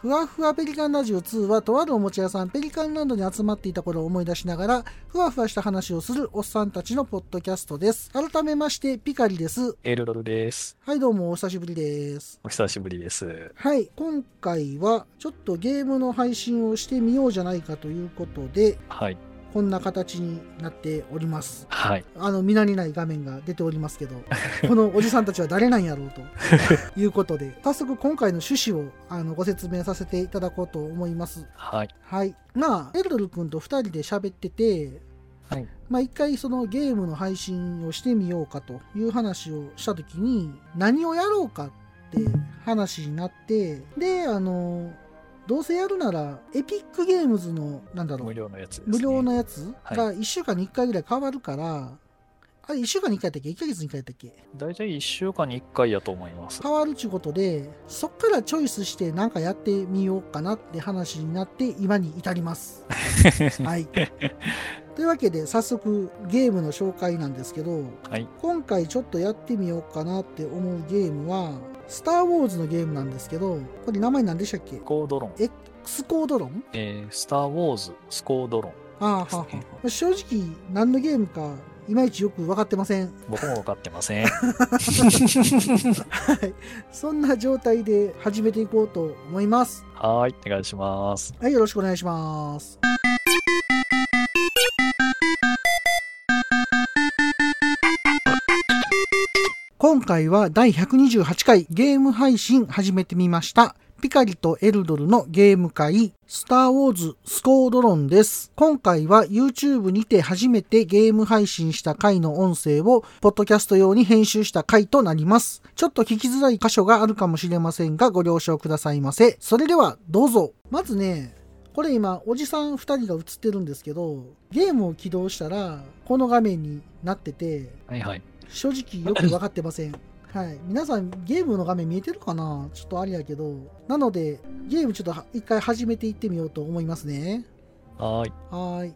ふわふわペリカンラジオ2はとあるおもちゃ屋さんペリカンランドに集まっていた頃を思い出しながらふわふわした話をするおっさんたちのポッドキャストです改めましてピカリですエルドルです。はいどうもお久しぶりですお久しぶりです。はい今回はちょっとゲームの配信をしてみようじゃないかということではい。こんな形になっておりますはい。あの、見慣れない画面が出ておりますけど、このおじさんたちは誰なんやろうと いうことで、早速今回の趣旨をあのご説明させていただこうと思います。はい。はい。まあ、エルドル君と2人で喋ってて、はい。まあ一回そのゲームの配信をしてみようかという話をしたときに、何をやろうかって話になって、で、あの、どうせやるなら、エピックゲームズの、なんだろう無、料のやつね。無料のやつはいが1週間に1回ぐらい変わるから、あれ1週間に1回やったっけ ?1 ヶ月に1回やったっけ？大体1週間に1回やと思います。変わるっちゅうことで、そっからチョイスしてなんかやってみようかなって話になって今に至ります。はい。というわけで早速ゲームの紹介なんですけど、はい。今回ちょっとやってみようかなって思うゲームは、スター・ウォーズのゲームなんですけど、これ名前何でしたっけ？コードロン。?X コードロン？えー、スター・ウォーズ・スコードロン。ああ、はあはあ、正直何のゲームかいまいちよく分かってません。僕も分かってません。はい。そんな状態で始めていこうと思います。はい。お願いします。はい、よろしくお願いします。今回は第128回ゲーム配信始めてみました。ピカリとエルドルのゲーム会、スター・ウォーズ・スコードロンです。今回は YouTube にて初めてゲーム配信した回の音声を、ポッドキャスト用に編集した回となります。ちょっと聞きづらい箇所があるかもしれませんが、ご了承くださいませ。それでは、どうぞ。まずね、これ今、おじさん2人が映ってるんですけど、ゲームを起動したら、この画面になってて、はいはい。正直よく分かってません。はい。皆さん、ゲームの画面見えてるかな？ちょっとあれやけど。なので、ゲームちょっとは一回始めていってみようと思いますね。はーい。はーい。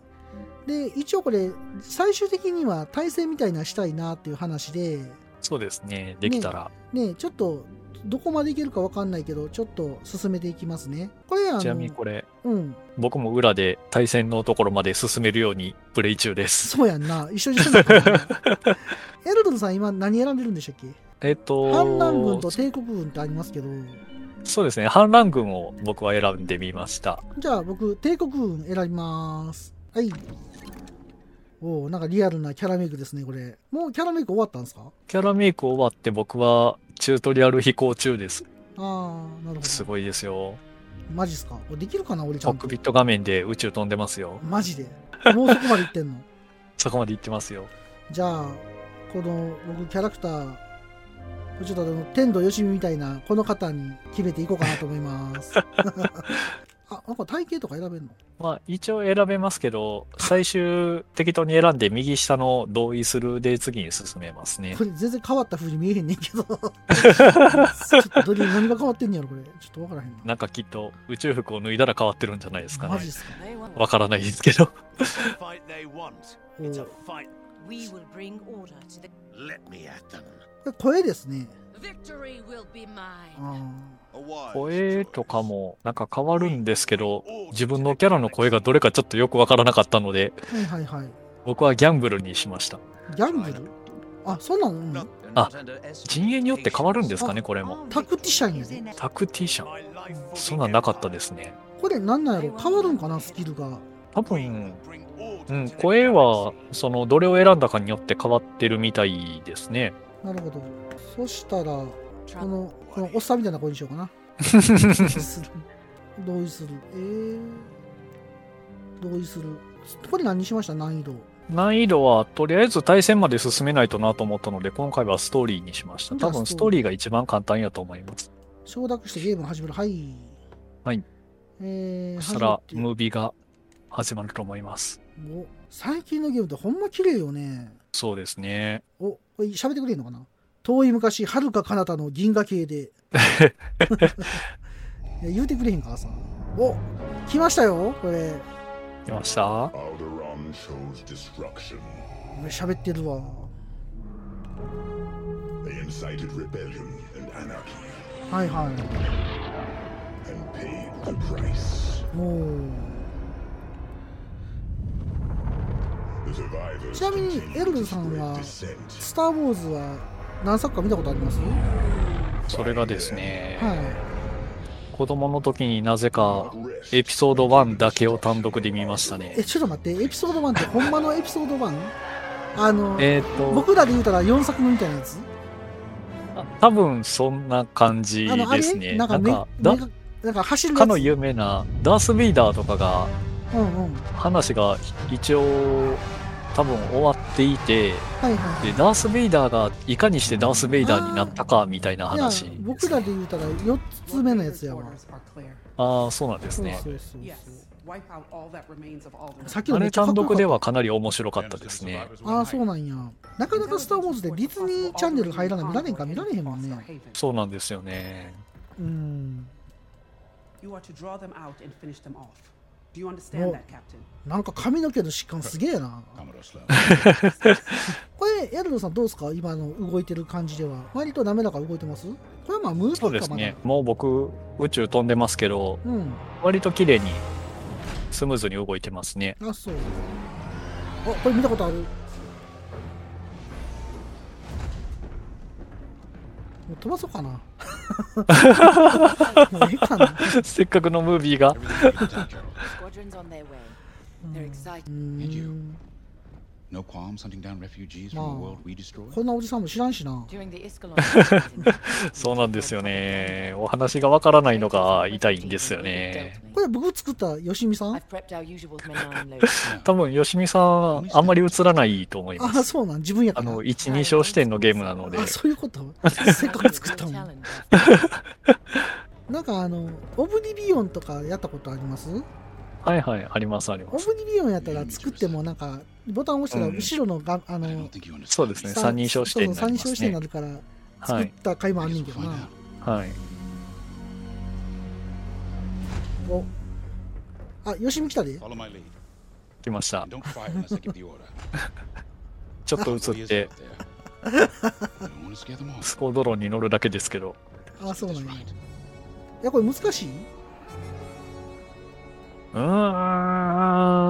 で、一応これ、最終的には対戦みたいなしたいなっていう話で、そうですね。できたら。ね、ちょっと、どこまでいけるか分かんないけど、ちょっと進めていきますね。これ、あの、ちなみにこれ、うん。僕も裏で対戦のところまで進めるようにプレイ中です。そうやんな。一緒にしてなかったなエルドルさん、今何選んでるんでしたっけ？えっと、反乱軍と帝国軍ってありますけど、そうですね。反乱軍を僕は選んでみました。じゃあ僕、帝国軍選びます。はい。おおなんかリアルなキャラメイクですね、これ。もうキャラメイク終わったんですか？キャラメイク終わって僕はチュートリアル飛行中です。ああ、なるほど。すごいですよ。マジっすか？できるかな俺ちゃんとコックピ。ット画面で宇宙飛んでますよ。マジで？もうそこまで行ってんの？そこまで行ってますよ。じゃあ、この僕キャラクター、ちょっとあの天童よしみみたいなこの方に決めていこうかなと思います。あ、なんか体型とか選べるの？まあ一応選べますけど、最終適当に選んで右下の同意するで次に進めますねこ。れ全然変わった風に見えへんねんけど。ちょっとどれ何が変わってんねやろ、これ。ちょっとわからへんな。なんかきっと宇宙服を脱いだら変わってるんじゃないですかねマジっ。すか？わからないですけど。声ですね。声とかもなんか変わるんですけど、自分のキャラの声がどれかちょっとよくわからなかったので、ーはいはいはい。僕はギャンブルにしました。ギャンブル？あ、そんなんうんのあ陣営によって変わるんですかね、これも。タクティシャンやで。タクティシャン？そんなんなかったですね。これなんなんやろ？変わるんかな、スキルが。多分、うん、声は、その、どれを選んだかによって変わってるみたいですね。なるほど。そしたら、こ.の、このおっさんみたいな声にしようかな。同意する。同意する。えー、同意する。これ何にしました？難易度。難易度は、とりあえず対戦まで進めないとなと思ったので、今回はストーリーにしました。多分ストーリーが一番簡単やと思います。承諾してゲームを始める。はい。はい。えー、そしたら、ムービーが始まると思います。お最近のゲームってほんま綺麗よね。そうですね。お、喋ってくれんのかな？遠い昔、遥か彼方の銀河系で。いや言うてくれへんからさ。お来ましたよ、これ。来ました喋ってるわ。They incited rebellion はいはい。And お。ちなみにエルドさんは.スター・ウォーズは何作か見たことあります？それがですね、はい子供の時になぜかエピソード1だけを単独で見ましたねえ。ちょっと待ってエピソード1ってほんまのエピソード 1? あのえっ、と、僕らで言うたら4作目みたいなやつ？あ多分そんな感じあのあれ？ですね。なかめなんんか、だなんか走るかの有名なダース・ベイダーとかがうんうん話が一応多分終わっていて、はいはいで、ダース・ベイダーがいかにしてダース・ベイダーになったかみたいないや話。僕らで言うたら4つ目のやつやわ.ああ、そうなんですそうね。あれちゃかっこよかった単独ではかなり面白かったですね。ああそうなんやなかなかスター・ウォーズでディズニーチャンネル入らない見られんか見られへんもんねそうなんですよね。うん。You are to draw them out and finish them off. Do you understand Oh. that, Captain? なんか髪の毛の疾患すげえな。これ、エルドさんどうですか？今の動いてる感じでは。割と滑らか動いてます？これはまあムーそうですね。もう僕、宇宙飛んでますけど。うん。割と綺麗にスムーズに動いてますね。あ、そう。あ、これ見たことある。もう飛ばそうかな。せっかくのムービーが。No qualms hunting down refugees from the world we destroyed? こんなおじさんも知らんしな。そうなんですよね。お話がわからないのが痛いんですよね。これ僕作ったよしみさん？多分、よしみさん、あんまり映らないと思いまあ、す。そうなん。自分やったあの、1、2小視点のゲームなのであ、。そういうこと？せっかく作ったもん。なんかあの、オブリビオンとかやったことあります？はいはい、ありますありオます。ブリビオンやったら作ってもなんか、ボタン押したら後ろの,あのそうですね三人称指定になりすね。三人称指定になるから作った回もあるんだよなはい。あよしみ来たで。来ました。ちょっと映って。スコードローンに乗るだけですけど。あそうなんだ、いやこれ難しい？うーん。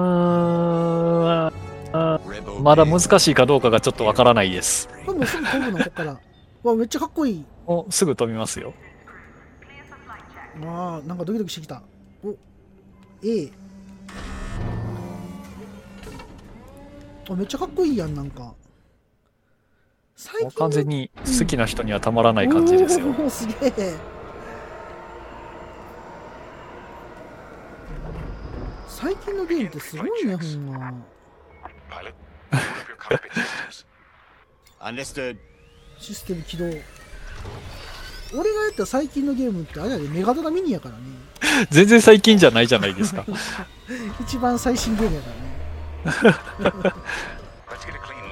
まだ難しいかどうかがちょっとわからないです。これもうすぐ飛ぶの、こっから。わ、めっちゃかっこいい。もうすぐ飛びますよ。ああ、なんかドキドキしてきた。お、A。あ、めっちゃかっこいいやん、なんか。最完全に好きな人にはたまらないな感じですよ。おーすげえ。最近のゲームってすごいね、ほんま。Cockpit systems. Understood. システム起動。俺がやった最近のゲームってあれやで、メガドラミニやからね。全然最近じゃないじゃないですか。一番最新ゲームやからね。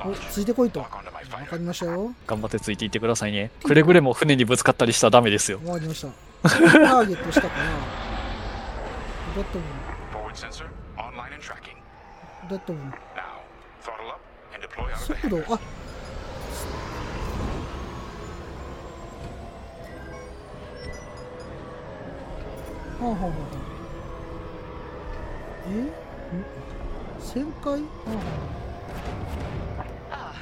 お.ついてこいと。わか.りましたよ。頑張ってついていってくださいね。くれぐれも船にぶつかったりしたらダメですよ。わかりました。ターゲットしたかな。だった分、Forward sensor, online and tracking. だった分。Now, throttle up and deploy out of the 速度あ。はあはあはあ。え？旋回？はあはあ。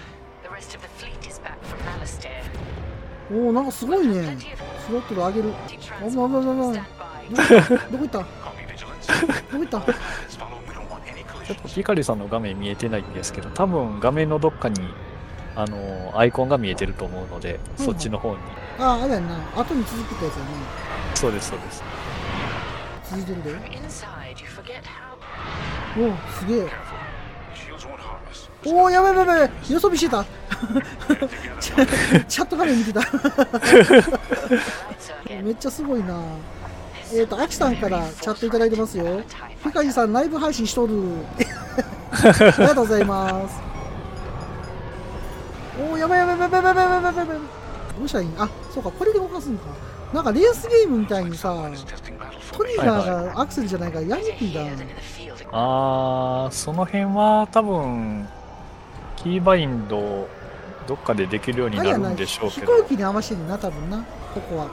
The おなんかすごいね。スロットル上げる。あぶないあぶないあどこ行った？どこ行った？ちょっ.とピカリさんの画面見えてないんですけど、多分画面のどっかに、あの、アイコンが見えてると思うので、そっちの方に。あああれやんな後に続くってやつやねそうです、そうです。続いてるでおおすげえ.おおやばいやばいやばいよそ見してた チャット画面見てた.めっちゃすごいなえっ、ー、と、アキさんからチャットいただいてますよ。ピカジさん、ライブ配信しとる。ありがとうございます。おー、やばいやばいやばいやばいやばいやばいやばい。どうしたらいいん？あ、そうか、これで動かすんか。なんかレースゲームみたいにさ、トリガーがアクセルじゃないからやりにくいな。In the field. あー、その辺は多分、キーバインド、どっかでできるようにな、なるんでしょう飛けど。行機に合わせてんな、多分な、ここは。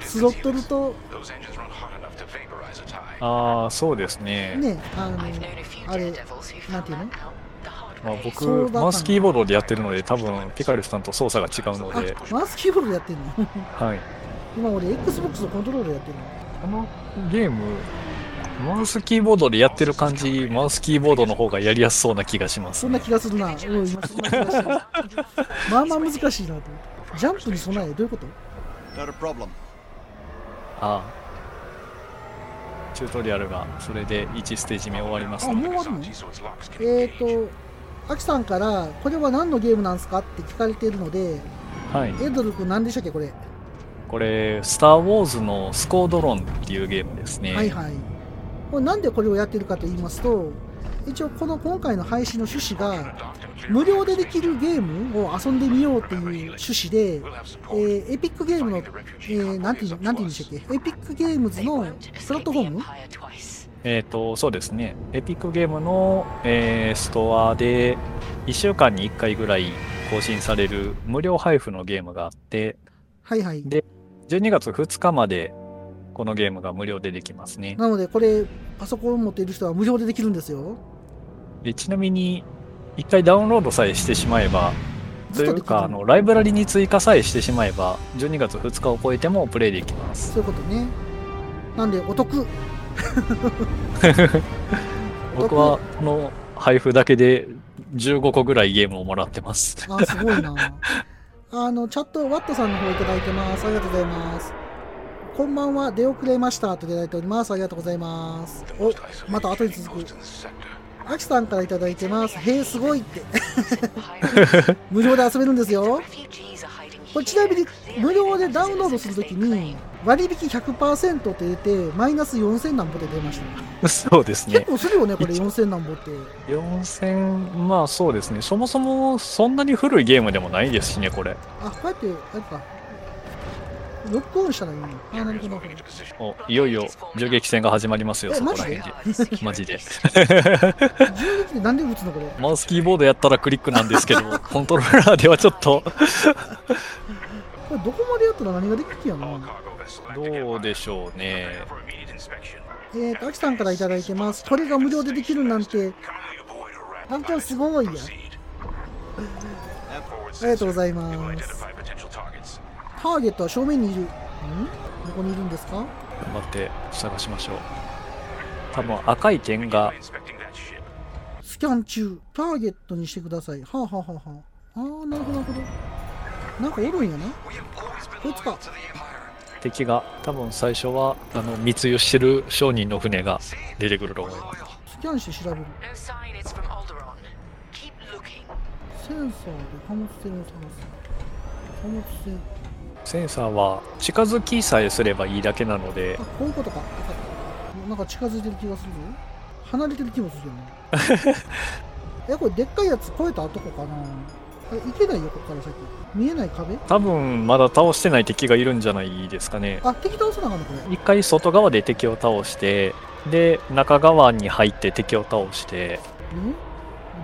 スロットル.と、ああ、そうですね。ね、あの、あれなんていうの？まあ.僕、マウスキーボードでやってるので、多分ピカルスさんと操作が違うのあで、、マウスキーボードでやってんの？はい。今俺 Xbox のコントローラーでやってるの？このゲーム、マウスキーボードでやってる感じ、マウスキーボードの方がやりやすそうな気がしますそん。な気がするな。うん、今そんな気がしてる。まあまあ難しいなと思って。ジャンプに備え、どういうこと？Not a problem. ああ。チュートリアルが、それで1ステージ目終わります。もう終わるの？えっ、ー、と、アキさんから、これは何のゲームなんですかって聞かれているので、はい。エドル君何でしたっけ、これ？これ、スター・ウォーズのスコードロンっていうゲームですね。はいはい。これなんでこれをやってるかと言いますと、一応この今回の配信の趣旨が、無料でできるゲームを遊んでみようっていう趣旨で、えーエピックゲームの、えーなんていうの、なんていうんでしたっけ、エピックゲームズのプラットフォーム？えっ、と、そうですね。エピックゲームの、えーストアで1週間に1回ぐらい更新される無料配布のゲームがあって、はいはい。で12月2日までこのゲームが無料でできますね。なので、これ、パソコンを持っている人は無料でできるんですよ。でちなみに、1回ダウンロードさえしてしまえば、というか、あの、ライブラリに追加さえしてしまえば、12月2日を超えてもプレイできます。そういうことね。なんで、お得。僕はこの配布だけで15個ぐらいゲームをもらってます。あ、すごいな。あの、チャット、ワットさんの方いただいてます。ありがとうございます。こんばんは、出遅れましたといただいております。ありがとうございます。お、また後に続く。アキさんからいただいてます。へえ、すごいって。無料で遊べるんですよ。これちなみに.無料でダウンロードするときに割引100%って出てマイナス4000何ぼで出ました。そうです結ね。構するよね、これ4000何ぼって。4000、まあそうですね。そもそもそんなに古いゲームでもないですしね、これ。あ、こうやって、あれか。ロックオンしたらいいのあ、なるほど。おいよいよ銃撃戦が始まりますよ、えそこら辺で。ママジで。銃撃でなんで撃つのこれ？マウスキーボードやったらクリックなんですけど、コントローラーではちょっと、これどこまでやったら何ができる気やな？Cargo vessel. どうでしょうね。えーと、アキさんからいただいてます。これが無料でできるなんて、んかすごいや。ありがとうございます。ターゲットは正面にいる。ん？どこにいるんですか？頑張って探しましょう。多分赤い点が.スキャン中。ターゲットにしてください。はあ、はあはあはあ、あー、なるほど、なるほど。なんかおるんやな。こいつか.敵が多分最初はあの密輸してる商人の船が出てくると思います。スキャンして調べる。センサーで貨物船を探す。貨物船。センサーは近づきさえすればいいだけなのであ、こういうことか。わかった。なんか近づいてる気がするぞ。離れてる気もするよね。え、これでっかいやつ越えた後こかなえ、行けないよ、ここから先。見えない壁？多分まだ倒してない敵がいるんじゃないですかね。あ、敵倒さなあかんのこれ。一回外側で敵を倒してで中側に入って敵を倒してえ？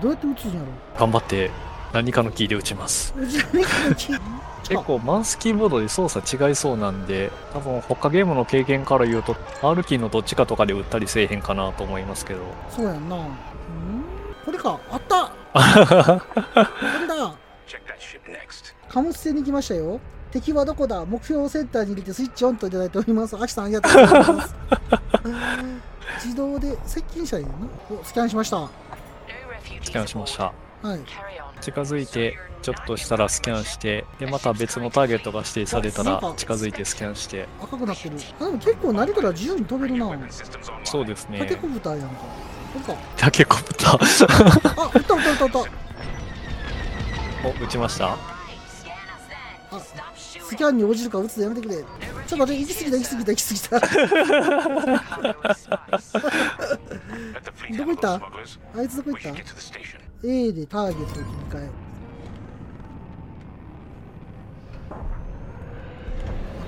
どうやって撃つんやろ？頑張って何かのキーで撃ちます。結構マウスキーボードで操作違いそうなんで多分他ゲームの経験から言うと R キーのどっちかとかで打ったりせえへんかなと思いますけどそうやんな。うんこれか。あったこれだ.貨物船に来ましたよ。敵はどこだ？目標をセンターに入れてスイッチオンといただいております。アキさんありがとうございます。自動で接近者いるな？お、スキャンしました。スキャンしまし.た。い。近づいてちょっとしたらスキャンしてでまた別のターゲットが指定されたら近づいてスキャンして赤くなってる。あ、でも結構慣れたら自由に飛べるな。そうですタケねコプターやんか。タケコプターあ、撃った撃った撃った撃った。お撃ちました？Ah. ス.キャンに応じるから撃つのやめてくれ。ちょっと待って、行き過ぎた行き過ぎた行き過ぎた。どこ行った？あいつどこ行った？A でターゲットを切り替え。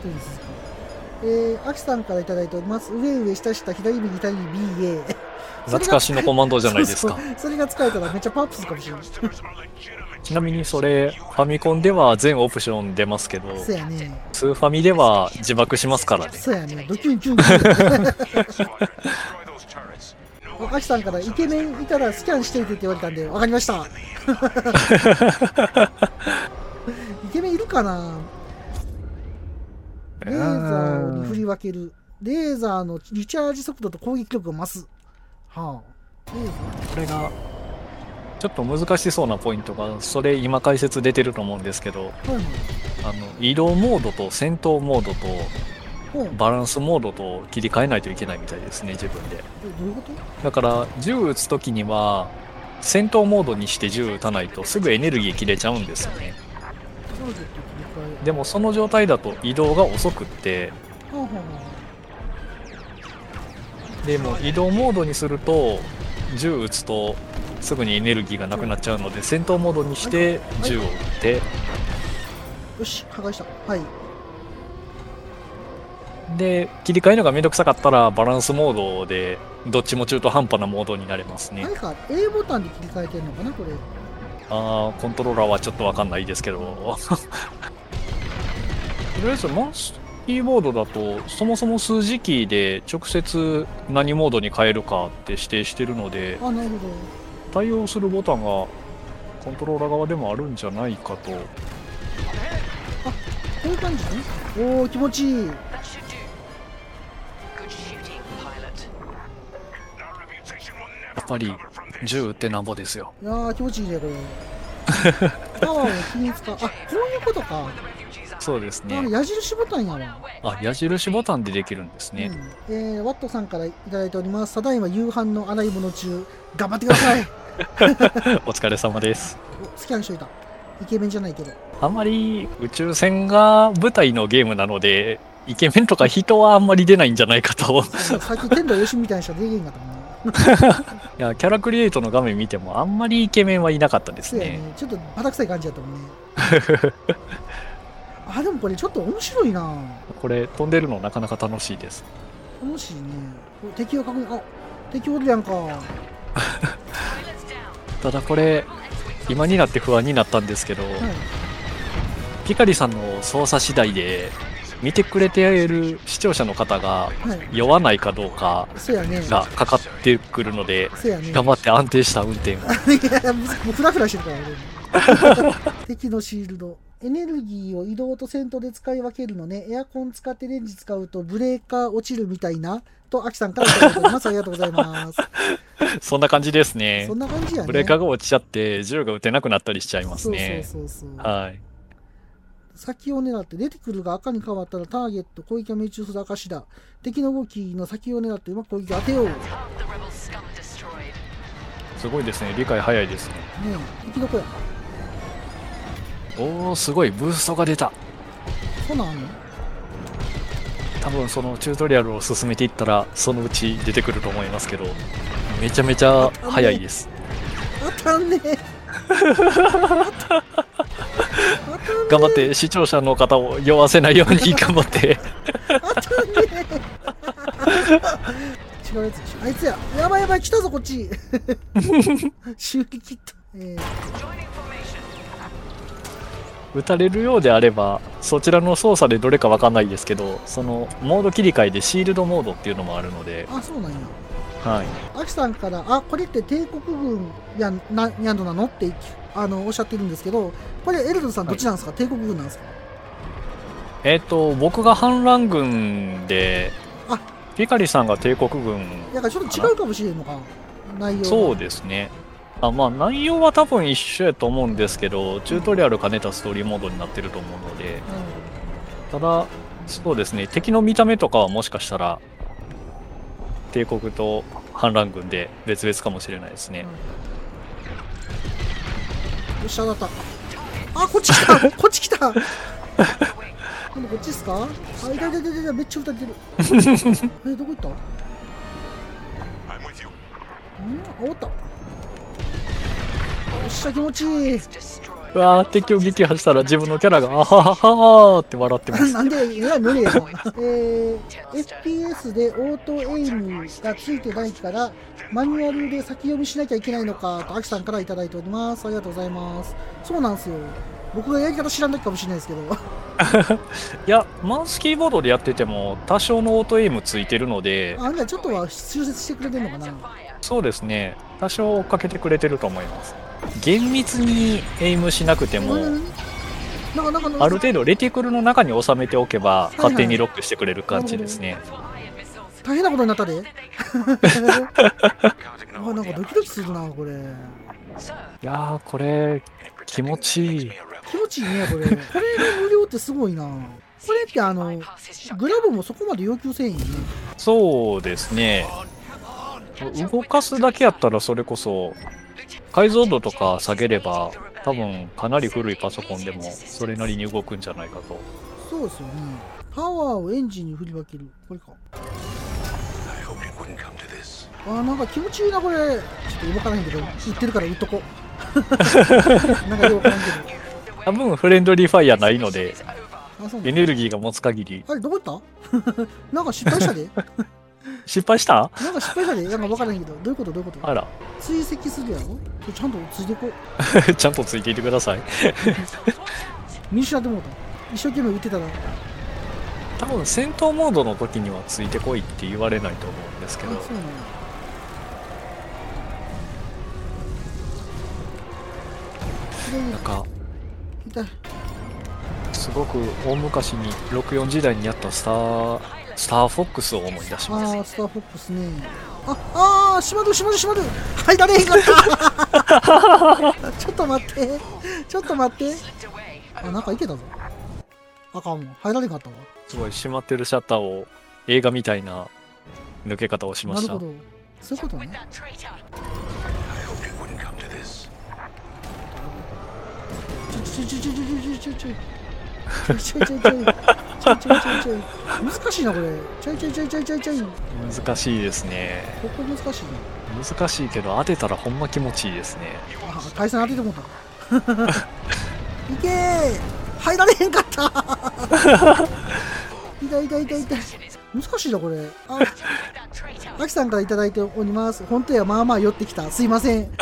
後に続く。えー、アキさんからいただいております。上上下下左右左 BA。懐かしのコマンドじゃないですか そう。そうそれが使えたらめっちゃパワープするかもしれない.ちなみにそれ、ファミコンでは全オプション出ますけど、そうやねスーファミでは自爆しますからね。そうやねドキュンキュン キュン Squadron, destroy those turrets. No 赤木さんからイケメンいたらスキャンしていてって言われたんで分かりました。イケメンいるかな？レーザーに振り分ける。レーザーのリチャージ速度と攻撃力が増す。はあ。レーザこれが、ちょっと難しそうなポイントが、それ今解説出てると思うんですけど、ーはいはい。あの、移動モードと戦闘モードとバランスモードと切り替えないといけないみたいですね、自分で。だから、銃撃つときには、戦闘モードにして銃撃たないとすぐエネルギー切れちゃうんですよね。でもその状態だと移動が遅くって、でも移動モードにすると、銃撃つとすぐにエネルギーがなくなっちゃうので、戦闘モードにして銃を撃って、あよし破壊した。はいで、切り替えるのがめんどくさかったらバランスモードでどっちも中途半端なモードになれますね。何。か A ボタンで切り替えてんのかなこれ。あーコントローラーはちょっとわかんないですけど。とりあえずマウスキーボードだとそもそも数字キーで直接何モードに変えるかって指定してるのであなるほ対応するボタンがコントローラー側でもあるんじゃないかと。どこういう感じ？ねおお気持ちいいっぱり.銃撃ってなんぼですよいやー気持ちいいねこれパワーを均一化あこういうことかそうですねあ矢印ボタンやわあ矢印ボタンでできるんですね、うん、えー、ワットさんからいただいております。ただいま夕飯の洗い物中、頑張ってください。お疲れ様ですおスキャンしといた。イケメンじゃないけど。あんまり宇宙船が舞台のゲームなのでイケメンとか人はあんまり出ないんじゃないかとさっき天童よしみたいな人は出てけんかったもんな。いや、キャラクリエイトの画面見てもあんまりイケメンはいなかったですねね。。ちょっとバタ臭い感じやったもんね。あ、でもこれちょっと面白いな。これ飛んでるのなかなか楽しいです。楽しいね。敵を確認、あ、敵おるやんか。ただこれ、今になって不安になったんですけど、はい。ピカリさんの操作次第で、見てくれている視聴者の方がはい。酔わないかどうかそうやね。がかかってくるので。頑張って安定した運転を。もうフラフラしてるから、俺。敵のシールド。エネルギーを移動と戦闘で使い分けるのね。エアコン使ってレンジ使うとブレーカー落ちるみたいな。と、アキさんからいただいております。ありがとうございます。そんな感じですねそ。んな感じやね。ブレーカーが落ちちゃって、銃が撃てなくなったりしちゃいますね。そうそうそうそう。はい。先を狙って出てくるが赤に変わったらターゲット攻撃が命中する証だ。敵の動きの先を狙ってうまく攻撃を当てよう。すごいですね。理解早いですね。え、敵どこや？おー、すごい。ブーストが出た。そうなの多分そのチュートリアルを進めていったらそのうち出てくると思いますけどめちゃめちゃ早いです当たんねえ。頑張って視聴者の方を酔わせないように 頑張って違うやつでしょ。あいつや。やばいやばい、来たぞ、こっち。修理キット。えー Joining formation. 撃たれるようであればそちらの操作でどれかわかんないですけどそのモード切り替えでシールドモードっていうのもあるのであ、そうなんや。はい。アキさんから、あ、これって帝国軍やんなやんのなの？ってあのおっしゃってるんですけど、これ、エルドさん、どっちなんですか、帝国軍なんですか？えっ、と僕が反乱軍であ。ピカリさんが帝国軍。だからちょっと違うかもしれんのか、内容がそうですね。あまあ内容は多分一緒やと思うんですけどチュートリアル兼ねたストーリーモードになってると思うので。ただ、そうですね、敵の見た目とかはもしかしたら、帝国と反乱軍で別々かもしれないですね。よっしゃ、当たった。あ、こっち来た こっち来た今度こっちっすか？あ、いたいたいたいた、めっちゃ撃たれてる。え、どこ行った？ん？あ、おった。よっしゃ、気持ちいい。うわー敵を撃破したら自分のキャラがあはははーって笑ってますなんで、い無理やろ。えー、FPS でオートエイムがついてないから、マニュアルで先読みしなきゃいけないのかと、アキさんからいただいております。ありがとうございます。そうなんですよ。僕がやり方知らんだけかもしれないですけど。いやマウスキーボードでやってても多少のオートエイムついてるのであ、じゃあちょっとは修正してくれてるのかな？そうですね多少追っかけてくれてると思います厳密にエイムしなくてもある程度レティクルの中に収めておけばい勝手にロックしてくれる感じですね大変なことになったで。あ、なんかドキドキするな、これ。いやーこれ気持ちいい気持ちいいね、これ。これが無料ってすごいな。これってあの、グラブもそこまで要求せんよね。そうですね動かすだけやったらそれこそ解像度とか下げれば多分かなり古いパソコンでもそれなりに動くんじゃないかとそうですよね。パワーをエンジンに振り分ける。これか。あーなんか気持ちいいな、これ。ちょっと動かないんだけど、言ってるから言っとこう。なんかよくわからんけ多分フレンドリーファイヤーないのでど。あ、そうなエのネルギーが持つ限りあれ、どこ行った？なんか失敗したで。失敗した？なんか失敗したで。なんかわからんけど。どういうこと？どういうこと？あら追跡するやろ？ちゃんとついていこう。ちゃんとついていてください 見失ってもうた。一生懸命言ってたら。多分戦闘モードの時にはついてこいって言われないと思うんですけあ、どそうなんや。なんか。すごく大昔に64時代にやったスタースターフォックスを思い出しあますー、スターフォックスね。あ、あー、閉まる閉まる閉まる入られへんかった ちょっと待って。ちょっと待って。あ、なんかいけたぞ。あかん。入られへんかったわ。すごい閉まってるシャッターを映画みたいな抜け方をしましたなるほど。そういうことね。ちょちょちょちょちょちょちょちょい。ちょいちょいちょいちょい。ちょいちょいちょい。難しいな、これ。ちょいちょいちょいちょいちょいちょい。難しいですねここ難しいな。難しいけど当てたらほんま気持ちいいですねあ、対戦当ててもうた。いけー入られへんかった痛い痛い痛い痛い。難しいな、これ。あ、アキさんからいただいております。本当や、まあまあ寄ってきた。すいません。こ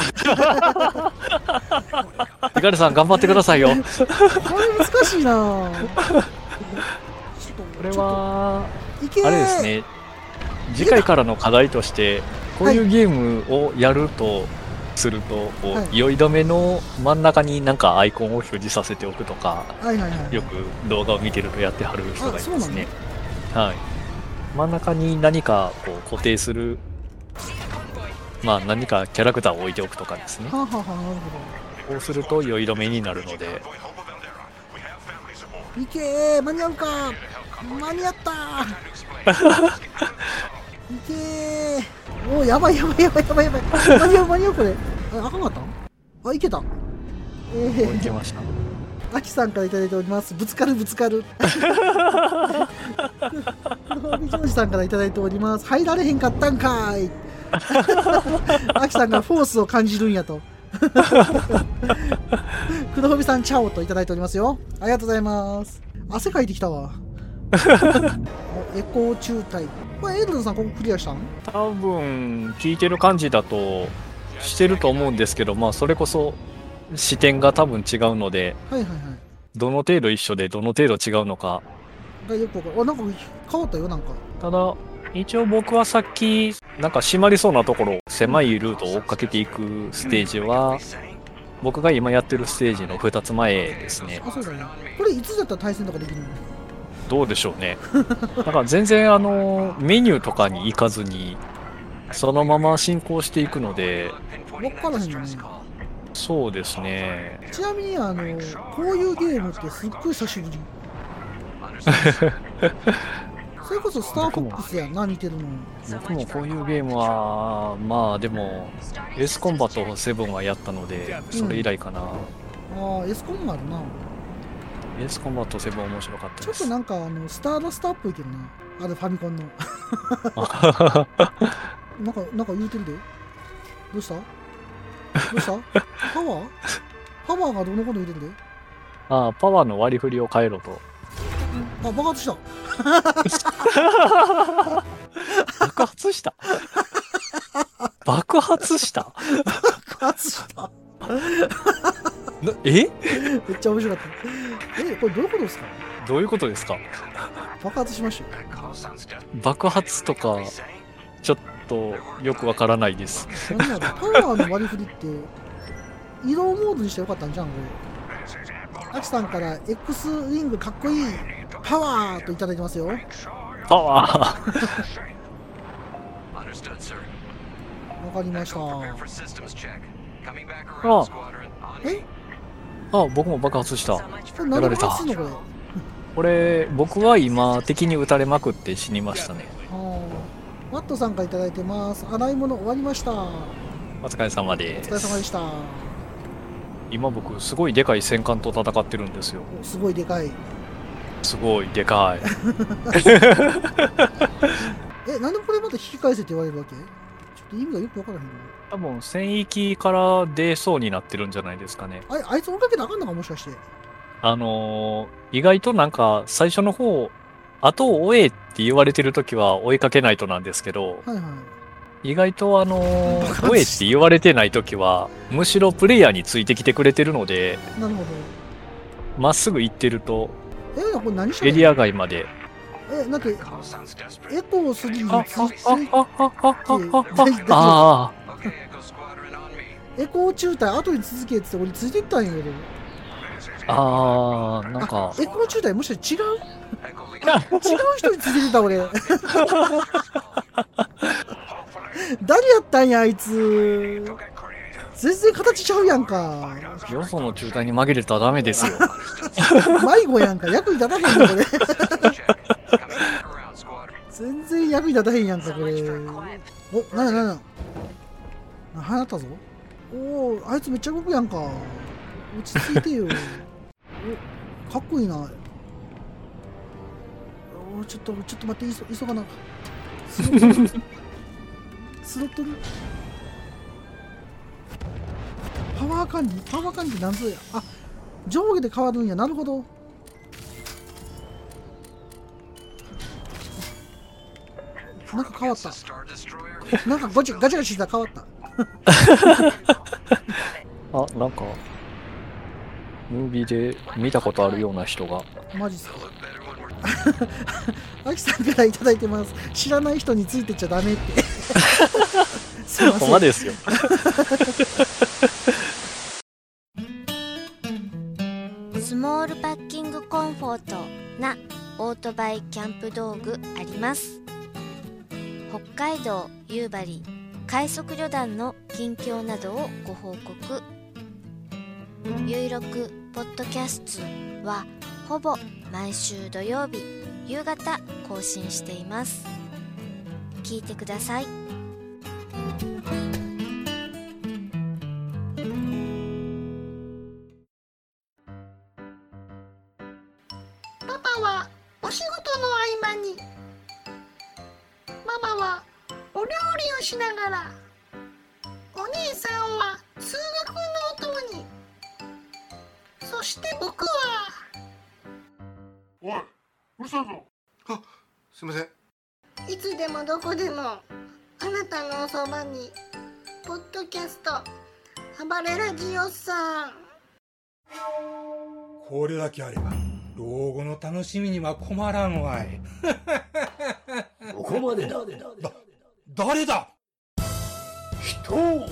ヒカルさん頑張ってくださいよれ難しいなこれはあれですね次回からの課題としてこういうゲームをやるとするとこう、はい。酔い止めの真ん中になんかアイコンを表示させておくとかはいはいはい。よく動画を見てるとやってはる人がいますね。はい。真ん中に何かこう固定するまあ何かキャラクターを置いておくとかですね。はあ、はあはこうすると酔い止めになるので。ー間に合うか。間に合った けーおーやばいやばいやばいやばいやばい。間に合う間に合うこれ。ああかんかった？あいけた。えこういー、けました。アキさんからいただいております。ぶつかるぶつかる。ジョージさんからいただいております入られへんかったんかーいアキさんがフォースを感じるんやと黒帯さんチャオといただいておりますよありがとうございます汗かいてきたわおエコー中退これエイドルさんここクリアしたん？多分聞いてる感じだとしてると思うんですけどまあそれこそ視点が多分違うのではいはいはい。どの程度一緒でどの程度違うのか。がよくわかる。あなんか変わったよなんか。ただ一応僕はさっきなんか閉まりそうなところ狭いルートを追っかけていくステージは僕が今やってるステージの2つ前ですね。あそうだねこれいつだったら対戦とかできるの？どうでしょうね。だから全然あのメニューとかに行かずにそのまま進行していくので。分からへんよね。そうですね。ちなみにあのこういうゲームってすっごい久しぶり。それこそスターフォックスやんな似てるの。僕もこういうゲームはまあでもエースコンバット7はやったのでそれ以来かな、ああエスコンもあるなエースコンバット7面白かったちょっとですなんかあのスターラスターっぽいけどな。あれファミコンの。なんかなんか言うてるでどうした？どうした？パワー？パワーがどのこと言うてるでああ、パワーの割り振りを変えろと。あ、爆発した。爆発した？爆発した？爆発した。なえ？めっちゃ面白かった。え、これどういうことですか？どういうことですか？爆発しました.爆発とか、ちょっとよくわからないです。何やろパワーの割り振りって、移動モードにしてよかったんじゃん、これ。アキさんから X ウィングかっこいいパワーといただいてますよ。パワー.わかりました。Oh. On え？あ、僕も爆発した。これ何で爆発すんのこれ。僕は今、敵に撃たれまくって死にましたね。はあ。ワットさんからいただいてます。洗い物終わりました。おお疲れ様で疲れ様す。でした。今僕、すごいでかい戦艦と戦ってるんですよ。おすごいでかい。すごいでかい。え、なんでこれまた引き返せって言われるわけ？ちょっと意味がよくわからへんな。多分、戦域から出そうになってるんじゃないですかね。あいあいつ追いかけなあかんのかもしかして。あのー意外となんか、最初の方、後を追えって言われてる時は追いかけないとなんですけど、はいはい。意外とあのー追えって言われてない時は、むしろプレイヤーについてきてくれてるので、なるほど。まっすぐ行ってると、えこれ何してエリア外まで。え、だって、Call sounds desperate. エコーすぎにあ、つあ、あ、ついあ、あ、あ、あ、大丈夫あ、あ Okay, Echo Squadron on me. エコー中隊後に続けって俺ついてったんやけど。あ、ああ、なんか、エコー中隊もしかして違う？違う人についてた俺。誰やったんやあいつ。全然形ちゃうやんか。よその中隊に紛れたらダメですよ。迷子やんか。役に立たへんよこれ。全然役に立たへんやんかこれ。お、なになになになったぞ。おお、あいつめっちゃ動くやんか。落ち着いてよ。お、かっこいいな。おちょっと、ちょっと待って、急急がな。スロットル？スロットル？パワー管理？パワー管理なんぞや。あ、上下で変わるんや。なるほど。なんか変わった.なんかガチャガチャガチャした変わった。あ、なんか、ムービーで見たことあるような人が。マジっすか？アキさんからいただいてます。知らない人についてっちゃダメって。すいませんほんまですよ。スモールパッキングコンフォートなオートバイキャンプ道具あります北海道夕張快速旅団の近況などをご報告。ゆいろくポッドキャストはほぼ毎週土曜日夕方更新しています。聞いてください。れだけあれば老後の楽しみには困らんわい ここまでだ。誰だ？人を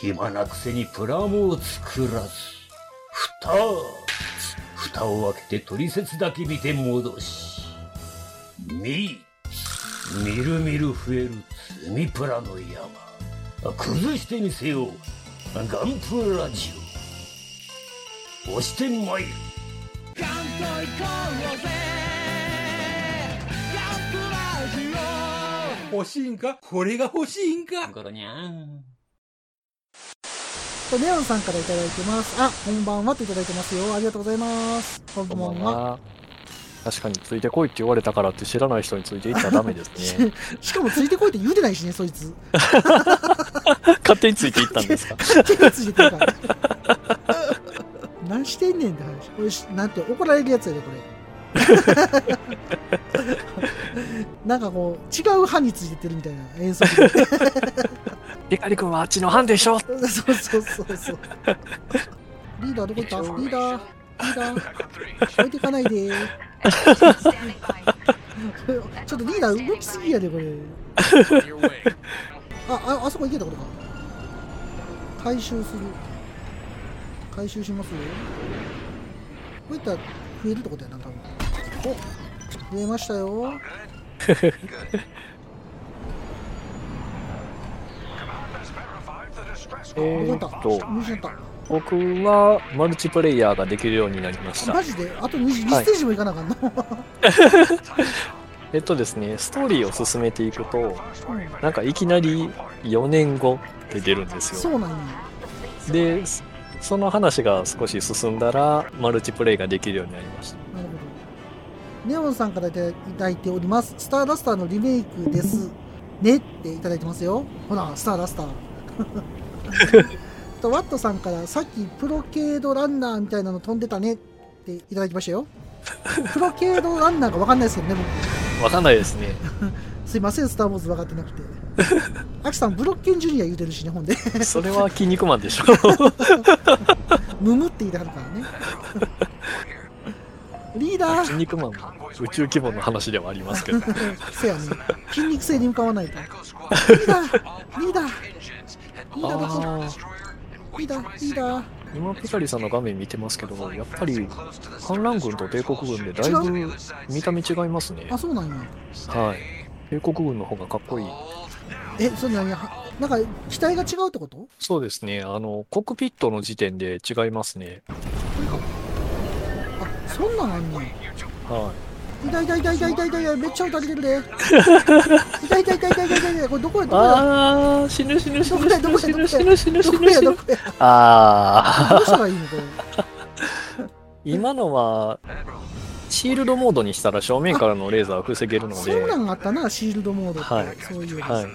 暇なくせにプラモを作らず、蓋蓋を開けて取説だけ見て戻し、み、みるみる増える積みプラの山。崩してみせよう。ガンプラジオ。押してまいる。欲しいんか？これが欲しいんか？ゴロニャン。とネオンさんからいただいてます。あ、こんばんはといただいてますよ。ありがとうございます。こんばんは。は。確かについてこいって言われたからって知らない人についていったらダメですね。しかもついてこいって言うてないしね、そいつ。勝手についていったんですか？手がついてるから。何してんねんって話。これしなんて怒られるやつやでこれ。なんかこう違う班についてるみたいな演奏。でピカリ君はあっちの班でしょ。そうそうそうそう。リーダーどこ行った？リーダー。リーダー。置いてかないで。ちょっとリーダー動きすぎやでこれ。あああそこ行けたことか。回収する回収します？よこういったら増えるってことやな多分。お増えましたよ。えーっと僕はマルチプレイヤーができるようになりました。マジで？あと 2, 2はいステージも行かなあかんの、えっとですねストーリーを進めていくとなんかいきなり4年後って出るんですよ。そうなんや。でそその話が少し進んだらマルチプレイができるようになりましたなるほど。ネオンさんからいただいております。スターダスターのリメイクです。ねっていただいてますよ。ほら、スターダスター。とワットさんからさっきプロケードランナーみたいなの飛んでたねっていただきましたよ。プロケードランナーがわかんないですけどね、わかんないですね僕。すいません、スター・ウォーズ分かってなくて。アキさん、ブロッケンジュニア言うてるしね、ほんで。それは筋肉マンでしょ。ムムって言いたはるからね。リーダー。筋肉マンも宇宙規模の話ではありますけど。せやね。筋肉性に向かわないと。リーダー。リーダー。リー。ダーどこあリーダー。リーダー。今ピカリさんの画面見てますけどやっぱり反乱軍と帝国軍でだいぶ見た目違いますね。あ、そうなんや。はい帝国軍の方がかっこいい。え、それ何はなんか、機体が違うってこと？そうですね。あのコックピットの時点で違いますね。あ、そんなんあんねん。は痛い。痛い痛い痛い痛い痛い痛い。めっちゃ撃たれてるで。痛い痛い痛い痛い痛い痛い。これどこやどこやあー死ぬ死ぬ死ぬ死ぬ死ぬ。死どこやぬ死ぬどこやあどうしたらいいの？これ。今のはシールドモードにしたら正面からのレーザーを防げるのそでんなんあったな、シールドモードって。はい。そういう。はい。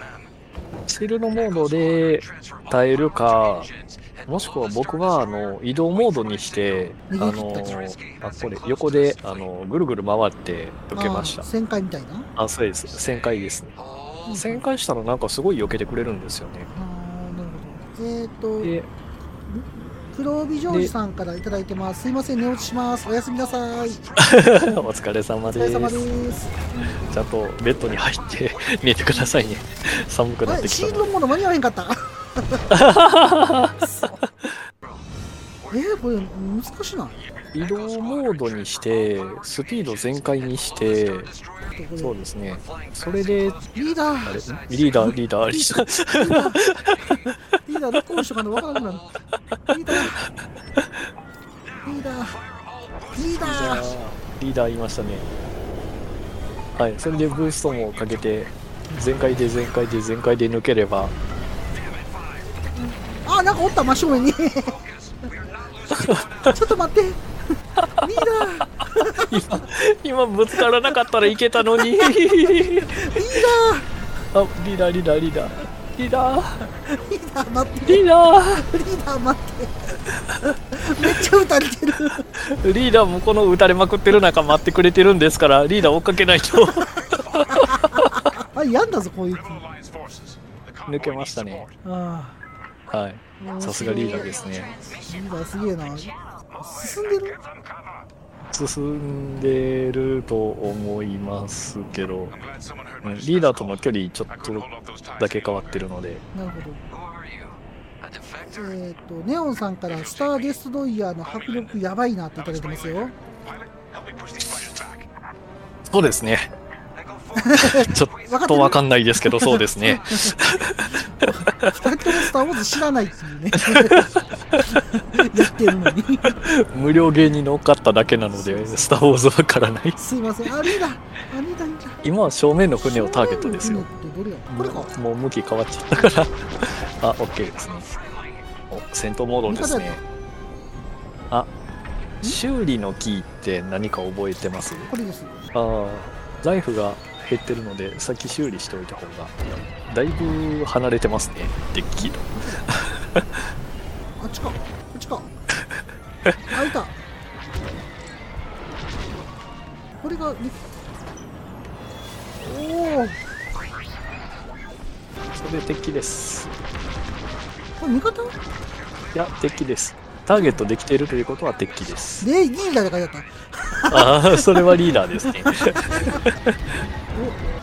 シールドモードで耐えるかもしくは僕はあの移動モードにしてあのあこれ横であのぐるぐる回って避けました。あ旋回みたいな？あそうです。旋回ですね。旋回したらなんかすごい避けてくれるんですよね。あーなるほど。えっ、ー、でと、黒帯ジョージさんからいただいてます。すいません、寝落ちします。おやすみなさい。お疲れ様ですお疲れ様です。ちゃんとベッドに入って寝てくださいね 寒くなってきたのシールドモード間に合わへんかった。えー、これ難しない？移動モードにしてスピード全開にしてそうですね。それでリーダー。リーダーリーダーリーダー。リーダーどこにしかなわからな。リーダー。リーダー。リーダー。リーダー。言いましたね。はい。それでブーストもかけて全開で全開で全開で抜ければ。あ、なんかおった、真正面に。ちょっと待って。リーダー今ぶつからなかったらいけたのにリーダーあリーダーリーダーリーダーリーダーリーダー待って。リーダーリーダー待って。めっちゃ撃たれてる。リーダーもこの撃たれまくってる中待ってくれてるんですからリーダー追っかけないとあ、やんだぞ、こういう。抜けましたねあはいあ。さすがリーダーですねリーダーすげえな。進んでる？進んでると思いますけど、うん。リーダーとの距離ちょっとだけ変わってるので。なるほど。えっ、と、ネオンさんからスター・デストロイヤーの迫力やばいなっていただいてますよ。そうですね ちょっとわかんないですけどそうですね二人ともスター・ウォーズ知らないっていうね。やってるのに。無料芸に乗っかっただけなのでスター・ウォーズわからないすいません。あ、リーダー。あ、リーダー、リーダー。今は正面の船をターゲットですよこれか。もう向き変わっちゃったから あ OK ですねお戦闘モードですねあ修理のキーって何か覚えてます？これです。ああライフが減ってるので先修理しておいた方がだいぶ離れてますね。デッキと。あっ。ちか。こっ。ちか。あいた。これがねおおそれ敵です。これ味方？いや敵ですターゲットできているということは敵です。でリーダーで書いてあった。ああそれはリーダーですね。お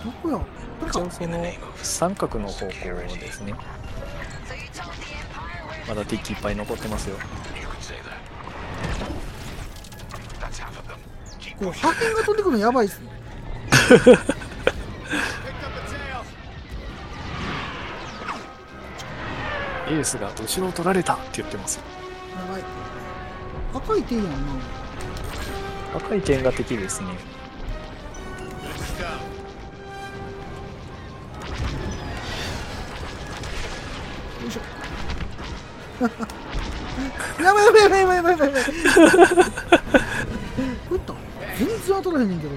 どこや？一応その三角の方向ですね。まだ敵いっぱい残ってますよ。これ破片が飛んでくるのやばいっすね。エースが後ろを取られたって言ってますよ赤い手やんな。赤い点が敵ですね。よいしょ。やばいやばいやばいやばいやばいやばい。全然当たらへんねんけど。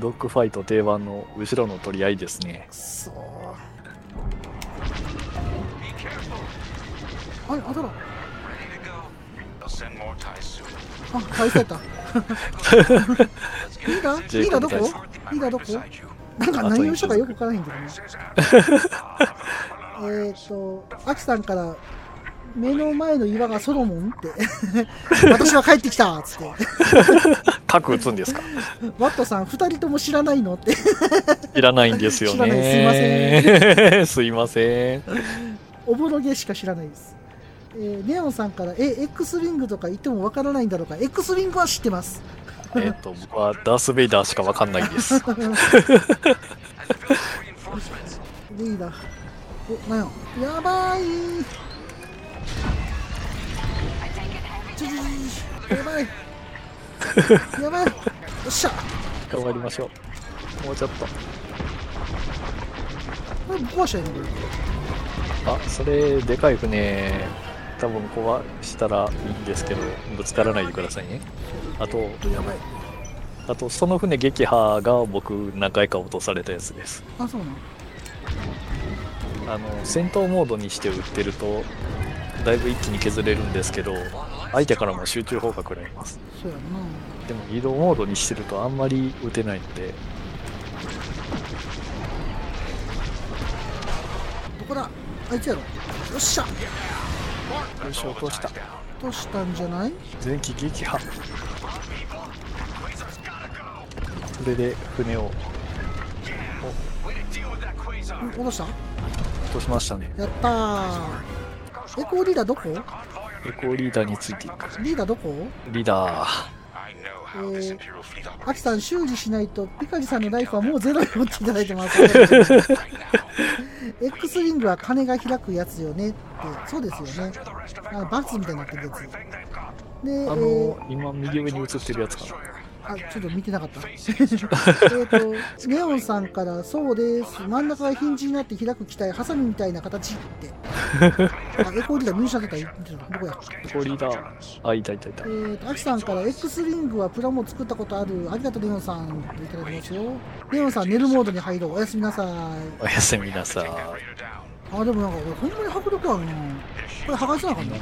ドッグファイト定番の後ろの取り合いですね。くそー。あれ当たらんあ返されたリーダー？リーダーどこ？リーダーどこ？なんか何をしたかよくわからへんけどね。えっとアキさんから目の前の岩がソロモンって。私は帰ってきたっつって。核撃つんですか？ワットさん2人とも知らないのって。いらないんですよ知らない。すいまねすいません。おぼろげしか知らないです。えー、ネオンさんから、え、X ウィングとか言ってもわからないんだろうか？X ウィングは知ってます。えっと僕はダース・ベイダーしかわかんないんです。リーダー。お、なんや。やばい。ちょちょちょやばい。やばい。よっしゃ。頑張りましょう。もうちょっと。これ壊したいねこれあそれでかい船多分壊したらいいんですけどぶつからないでくださいね。あとやばい。あとその船撃破が僕何回か落とされたやつです。あそうなんあの戦闘モードにして撃ってるとだいぶ一気に削れるんですけど相手からも集中砲火食らいます。そうやんな。でも移動モードにしてるとあんまり撃てないので。どこだ。あいつやろ。よっしゃよし落とした。落としたんじゃない？前期撃破。それで船を。うん落とした？落としましたね。やったー。エコーリーダーどこ？エコーリーダーについていく。リーダーどこ？リーダーえー、アキさん修理しないとピカリさんのライフはもうゼロよっていただいてます。X リングは金が開くやつよねって、そうですよね。あのバツみたいになってるやつ。で、えあのー、今右上に映ってるやつかなあ、ちょっと見てなかった。えっと、ネオンさんから、そうです。真ん中がヒンジになって開く機体、ハサミみたいな形って。あ、エコーリーダー入社してたら見てたどこやエコーリーダーあいたいたいたえーと、アキさんから X リングはプラモ作ったことある。ありがとう、レオンさん。いただきますよ。レオンさん、寝るモードに入ろう。おやすみなさい。おやすみなさいあ、でもなんか、俺、ほんまに迫力あるな。これ、破壊せなあかんな。あ、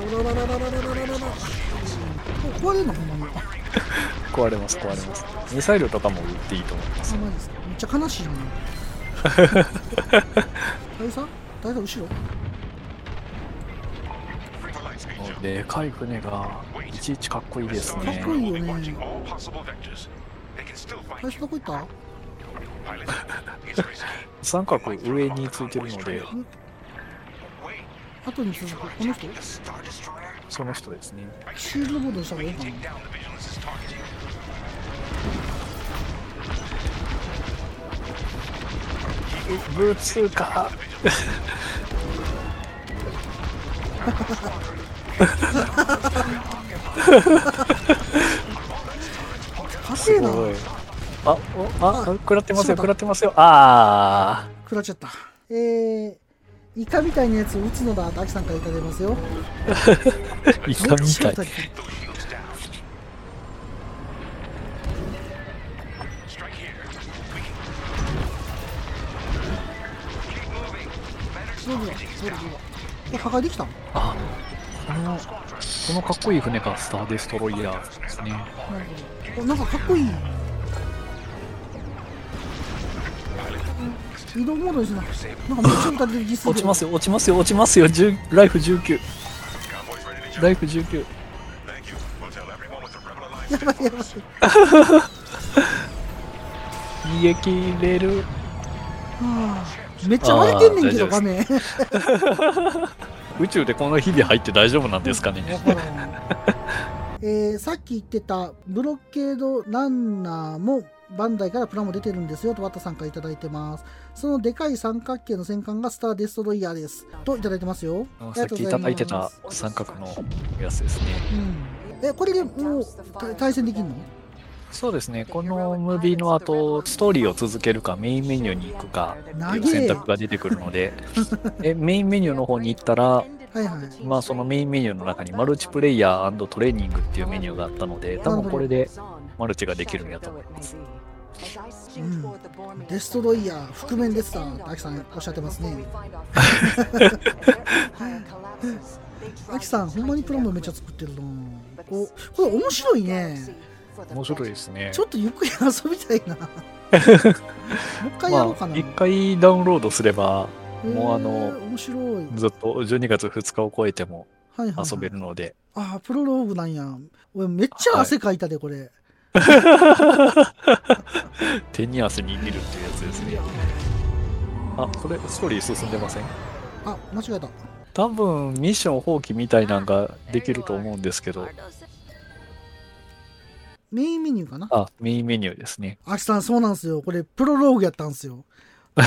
うらららららららららら。こ壊れるの、ほんまに。壊れます壊れますミサイルとかも撃っていいと思いますあ、マジですか？めっちゃ悲しいな。大佐？大佐、後ろ？でかい船がいちいちかっこいいですかっねこいいよね。大佐どこ行った？三角上についてるので後に続く。この人？その人ですねシールドボードにした方がいいかな。ブーツか高えな。ごいあおあ食らってますよ食らってますよあ食らっちゃった。えー、イカみたいなやつを撃つのだってアキさんからいただいてますよ。あイカみたいそうだそうだそうだえ破壊できたの？あこの、このかっこいい船がスターデストロイヤーですね。なるほどおなんかかっこいい移動モードにしななんかめっちゃ歌出てきそう落ちますよ、落ちますよ、落ちますよ、10ライフ19。ライフ19。やばいやばい 逃げ切れる。はあめっちゃ割れてんねんけど画面。宇宙でこの日々入って大丈夫なんですかね。えーさっき言ってたブロッケードランナーもバンダイからプラモ出てるんですよとワッタさんからいただいてます。そのでかい三角形の戦艦がスター・デストロイヤーです。といただいてますよ。さっきいただいてた三角のやつですね。うん、えこれでもうた対戦できるの？そうですね、このムービーの後、ストーリーを続けるか、メインメニューに行くかっていう選択が出てくるので、えメインメニューの方に行ったら、はいはい。まあそのメインメニューの中にマルチプレイヤートレーニングっていうメニューがあったので、多分これでマルチができるんやと思います。うん、デストロイヤー覆面ですさアキさんおっしゃってますね。アキさんほんまにプラモめっちゃ作ってるな。ここれ面白いね面白いですね。ちょっとゆっくり遊びたいな。もう一回やろうかな、まあ、一回ダウンロードすれば、もうあの、面白い。ずっと12月2日を超えてもはいはいはい。遊べるので、ああプロローグなんや。俺めっちゃ汗かいたでこれ、手に汗握るっていうやつですね。あ、これストーリー進んでません？あ間違えた。多分ミッション放棄みたいなのができると思うんですけど、メインメニューかな？あ、メインメニューですね。アキさんそうなんですよ。これプロローグやったんですよ。も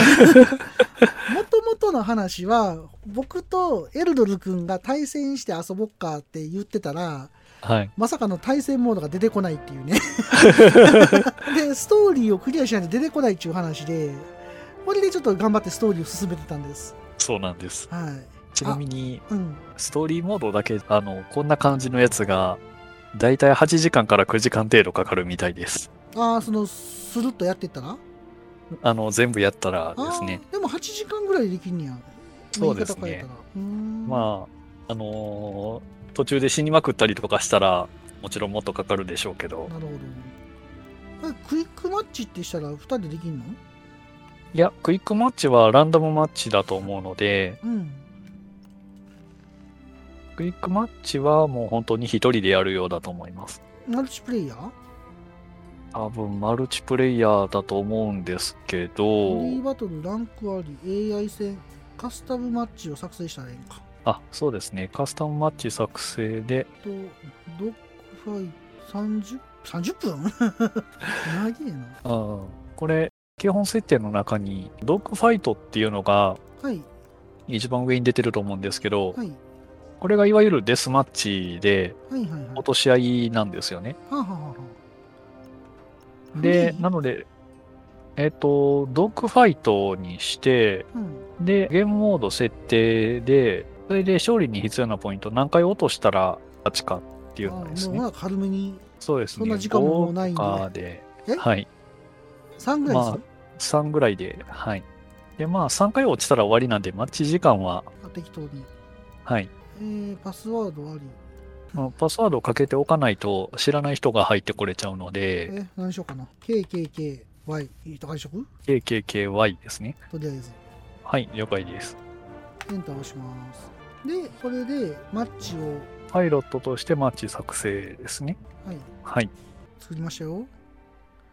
ともとの話は僕とエルドル君が対戦して遊ぼっかって言ってたらはい。まさかの対戦モードが出てこないっていうね。でストーリーをクリアしないと出てこないっていう話でこれでちょっと頑張ってストーリーを進めてたんです。そうなんです。はい。ちなみに、うん。ストーリーモードだけ、あの、こんな感じのやつが、だいたい8時間から9時間程度かかるみたいです。ああそのスルッとやってったらあの、全部やったらですね。でも8時間ぐらいでできんねや。そうですね。まあ、あのー途中で死にまくったりとかしたら、もちろんもっとかかるでしょうけど、なるほど。えクイックマッチってしたら2人でできんの？いや、クイックマッチはランダムマッチだと思うので、うんクイックマッチはもう本当に一人でやるようだと思います。マルチプレイヤー？多分マルチプレイヤーだと思うんですけど。フ、リーバトルランクあり AI 戦カスタムマッチを作成したらええんか。あ、そうですね。カスタムマッチ作成で、とドッグファイ30 30分？長えな。あーこれ、基本設定の中に、ドッグファイトっていうのがはい。一番上に出てると思うんですけど、はいこれがいわゆるデスマッチで落とし合いなんですよね。で、なので、えっ、と、ドッグファイトにして、うんで、ゲームモード設定で、それで勝利に必要なポイント何回落としたら勝ちかっていうのあですね。まあ軽めにそうですね。そんな時間もないんで5とかで、え？はい。3ぐらいです、まあ、3ぐらいで、はい。で、まあ、3回落ちたら終わりなんで、マッチ時間は、あ適当にはい。えー、パスワードあり。まあパスワードをかけておかないと知らない人が入ってこれちゃうので、え何しようかな。KKKY とかにしとく？KKKY ですね。とりあえず。はい、了解です。エンター押します。でこれでマッチを。パイロットとしてマッチ作成ですね。はい。はい。作りましたよ。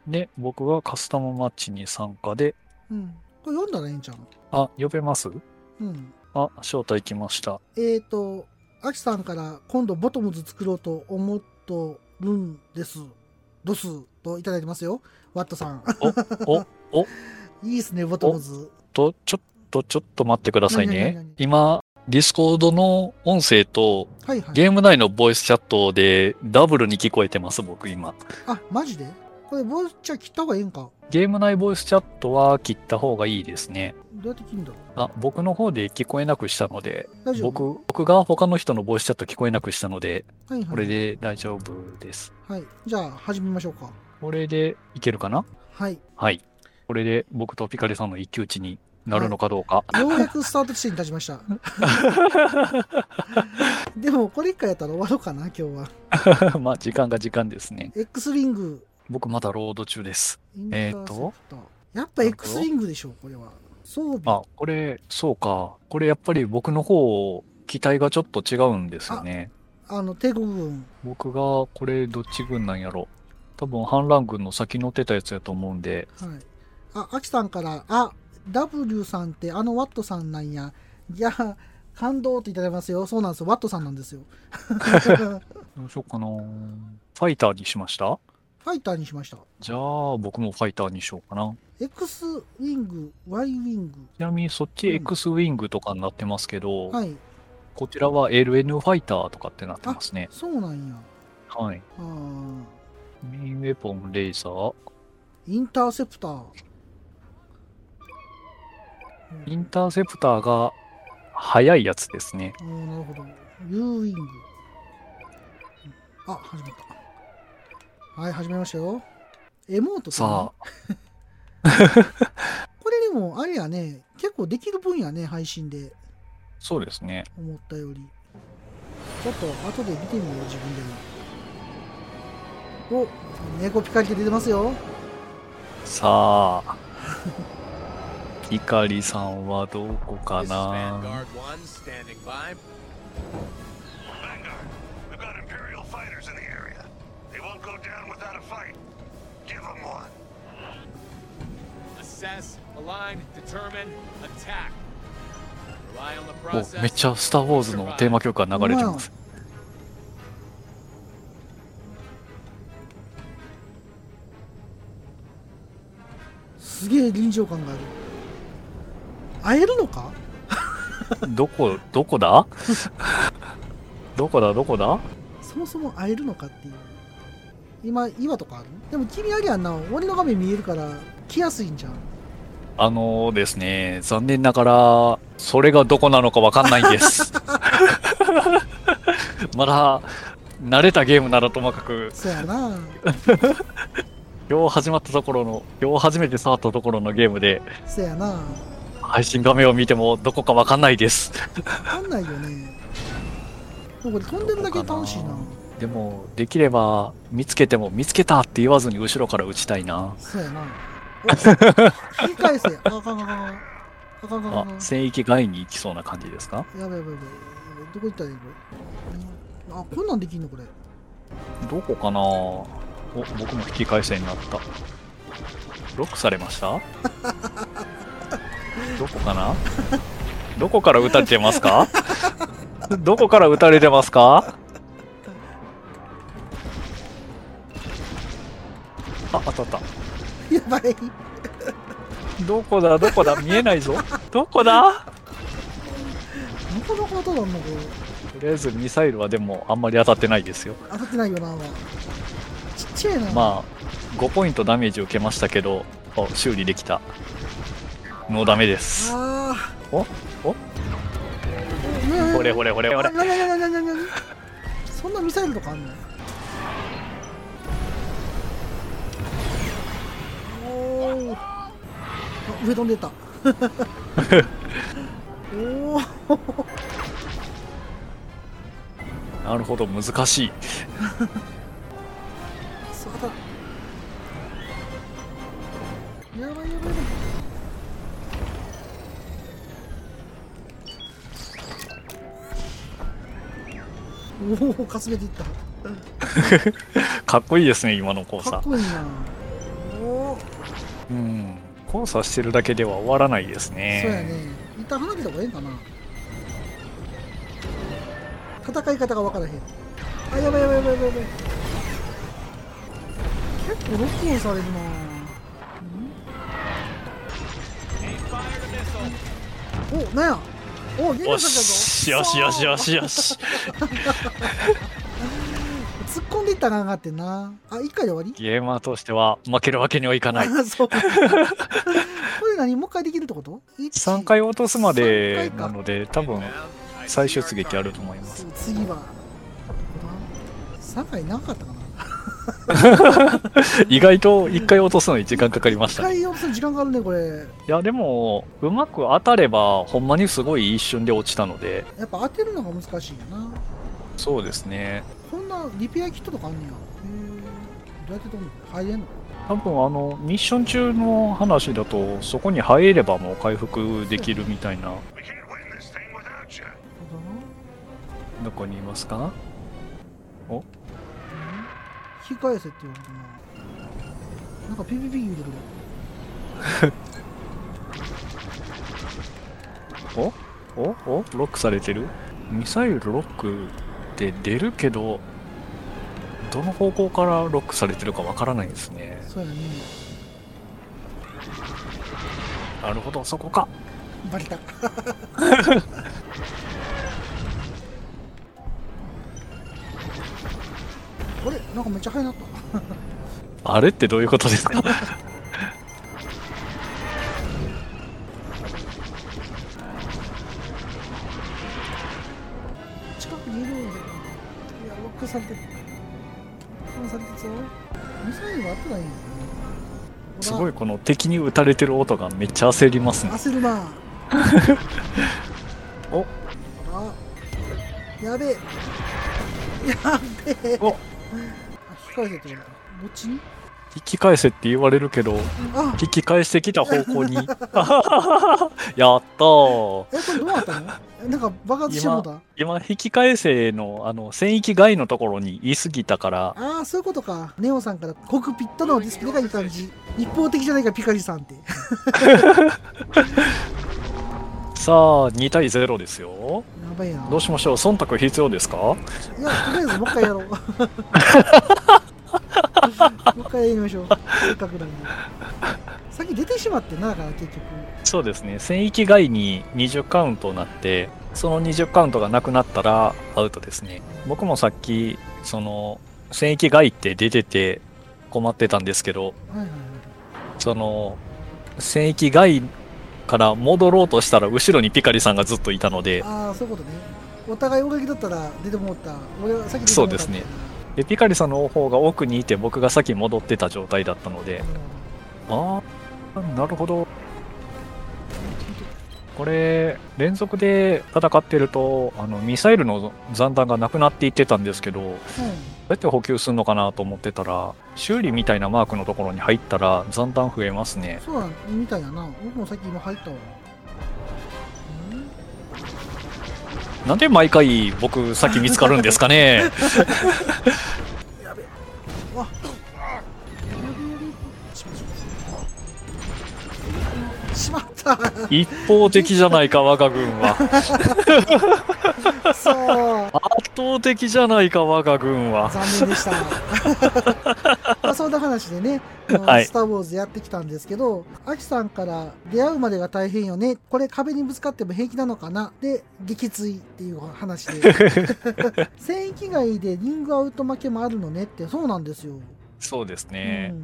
で、僕がカスタムマッチに参加で、うん。これ呼んだらええんちゃうあ、呼べます？うんあ、招待来ました。えーと、アキさんから今度ボトムズ作ろうと思っとるんです。ドスといただいてますよ。ワットさん。お、お、お、いいですね、ボトムズ。と、ちょっと、ちょっと待ってくださいね何？今、ディスコードの音声と、はいはい。ゲーム内のボイスチャットでダブルに聞こえてます、僕今。あ、マジで？これ、ボイスチャ切った方がええんか？ゲーム内ボイスチャットは切った方がいいですね。どうやって切るんだろあ、僕の方で聞こえなくしたので、僕、僕が他の人のボイスチャット聞こえなくしたので、はいはいこれで大丈夫です。うはい。じゃあ、始めましょうか。これでいけるかな？はい。はい。これで僕とピカリさんの一騎打ちになるのかどうか。ようやくスタート地点に立ちました。でも、これ一回やったら終わろうかな、今日は。まあ、時間が時間ですね。X ウィング。僕まだロード中です。えっ、ー、と？やっぱ X ウィングでしょ、これは。装備。あ、これ、そうか。これやっぱり僕の方、機体がちょっと違うんですよね。あの、帝国軍。僕が、これどっち軍なんやろ。多分反乱軍の先乗ってたやつやと思うんで。はい。あ、アキさんから、あ、W さんってあのワットさんなんや。いや、感動っていただきますよ。そうなんですよ。ワットさんなんですよ。どうしようかな。ファイターにしました？ファイターにしました。じゃあ、僕もファイターにしようかな。X ウィング、Y ウィング。ちなみにそっち X ウィングとかになってますけど、うん、はい。こちらは LN ファイターとかってなってますね。そうなんや。はい。あメインウェポン、レーザー。インターセプター。インターセプターが速いやつですね。おなるほど。U ウィング。あ、始まった。はい、始めましたよ。エモートさあ。これでも、あれやね、結構できる分野ね、配信で。そうですね。思ったより。ちょっと後で見てみよう、自分でも。お、猫ピカリって出てますよ。さあ。イカリさんはどこかな？おめっちゃ「スター・ウォーズ」のテーマ曲が流れてます。すげえ臨場感がある。会えるのか？どこ、どこだ？どこだ、どこだ？そもそも会えるのかっていう。今、岩とかある？でも君あれやんな、俺の画面見えるから来やすいんじゃん。あのー、ですね、残念ながら、それがどこなのかわかんないんです。まだ、慣れたゲームならともかく、そやな。今日始まったところの、今日初めて触ったところのゲームで、そやな。配信画面を見てもどこかわかんないです。わかんないよね。飛んでるだけ楽しいな。でも、できれば、見つけても、見つけたって言わずに後ろから撃ちたいな。そうやな。お引き返せ。あかんあかんあかん。あかんあかんああか域外に行きそうな感じですか？やばいやばいやばい。どこ行ったらいいこれ。あ、こんなんできんのこれ。どこかな？お、僕も引き返せになった。ロックされました？どこかな？どこから撃たれてますか？どこから撃たれてますか？あ、当たった。やばい。どこだ？どこだ？見えないぞ。どこだ？なかなか当たらんのこれ？とりあえずミサイルはでもあんまり当たってないですよ。当たってないよな、まあ。ちっちゃいな。まあ、5ポイントダメージ受けましたけど、お修理できた。もうダメです。あお？お？ー。ほれほれほれほれそんなミサイルとかあんの？上飛んでった おおなるほど、難しい。そうだやばいやばいやばいおおかすめていった かっこいいですね、今の交差かっ。こいいなおおうん。交差してるだけでは終わらないですそうやね。ね一旦離れた方がええんかな。戦い方が分からへん。あやばいやばいやばいやばい結構ロックオンされるな。おなんや。おゲーよムさんし、よしよしよしよし。突っ込んでいったらあかんかってんなあ一回で終わり？ゲーマーとしては負けるわけにはいかない。あ そう これ何もう一回できるってこと？3回落とすまでなので、多分最終出撃あると思います。次は3回長かったかな 意外と一回落とすのに時間かかりましたね。回落とすの時間かかるね、これ。いや、でも、うまく当たれば、ほんまにすごい一瞬で落ちたので、やっぱ当てるのが難しいよな。そうですね。こんなリペアキットとかあんねや。どうやって取るの？入れんの？多分あの、ミッション中の話だと、そこに入ればもう回復できるみたいな。どこにいますか？お？引き返せって言われたな。なんかピピピ言うてくる。お？お？お？ロックされてる？ミサイルロックって出るけど、どの方向からロックされてるかわからないんですね。そうやね。なるほど、そこか。バレた。あれ？なんかめっちゃ速なった。あれってどういうことですか？この敵に撃たれてる音がめっちゃ焦りますね。焦るな。おあやべえ。やべえ。おあ引て言われた。どっちに引き返せって言われるけど、あ引き返してきた方向に。やったー。え、これどうなったの？えなんか爆発してもうた？今、今引き返せの、あの、戦域外のところに言い過ぎたから、ああ、そういうことか。ネオさんからコックピットのディスプレイがいい感じ。一方的じゃないか、ピカリさんって。さあ、2対0ですよ。やばいな。どうしましょう？忖度必要ですか？いや、とりあえずもう一回やろう。もう一回やりましょう。せっかくなんで。さっき出てしまってな、だから結局。そうですね。戦域外に20カウントになって、その20カウントがなくなったらアウトですね。僕もさっき、その、戦域外って出てて困ってたんですけど、はいはいはい。その、戦域外から戻ろうとしたら後ろにピカリさんがずっといたので、ああ、そういうことね。お互い俺だったら出てもらった。俺は先に出てもらったそうですね。で、ピカリさんの方が奥にいて僕が先戻ってた状態だったので、ああ、なるほど。これ、連続で戦ってると、あの、ミサイルの残弾がなくなっていってたんですけど、どうやって補給するのかなと思ってたら、修理みたいなマークのところに入ったら残弾増えますね。そうみたいやな。僕もさっき今入ったわ。なんで毎回僕先見つかるんですかね？しまった。一方的じゃないか、我が軍は。そう。圧倒的じゃないか、我が軍は。残念でした。まあそんな話でね、はい。スター・ウォーズやってきたんですけど、アキさんから出会うまでが大変よね、これ壁にぶつかっても平気なのかな、で、撃墜っていう話で、戦域外でリングアウト負けもあるのねって、そうなんですよ。そうですね。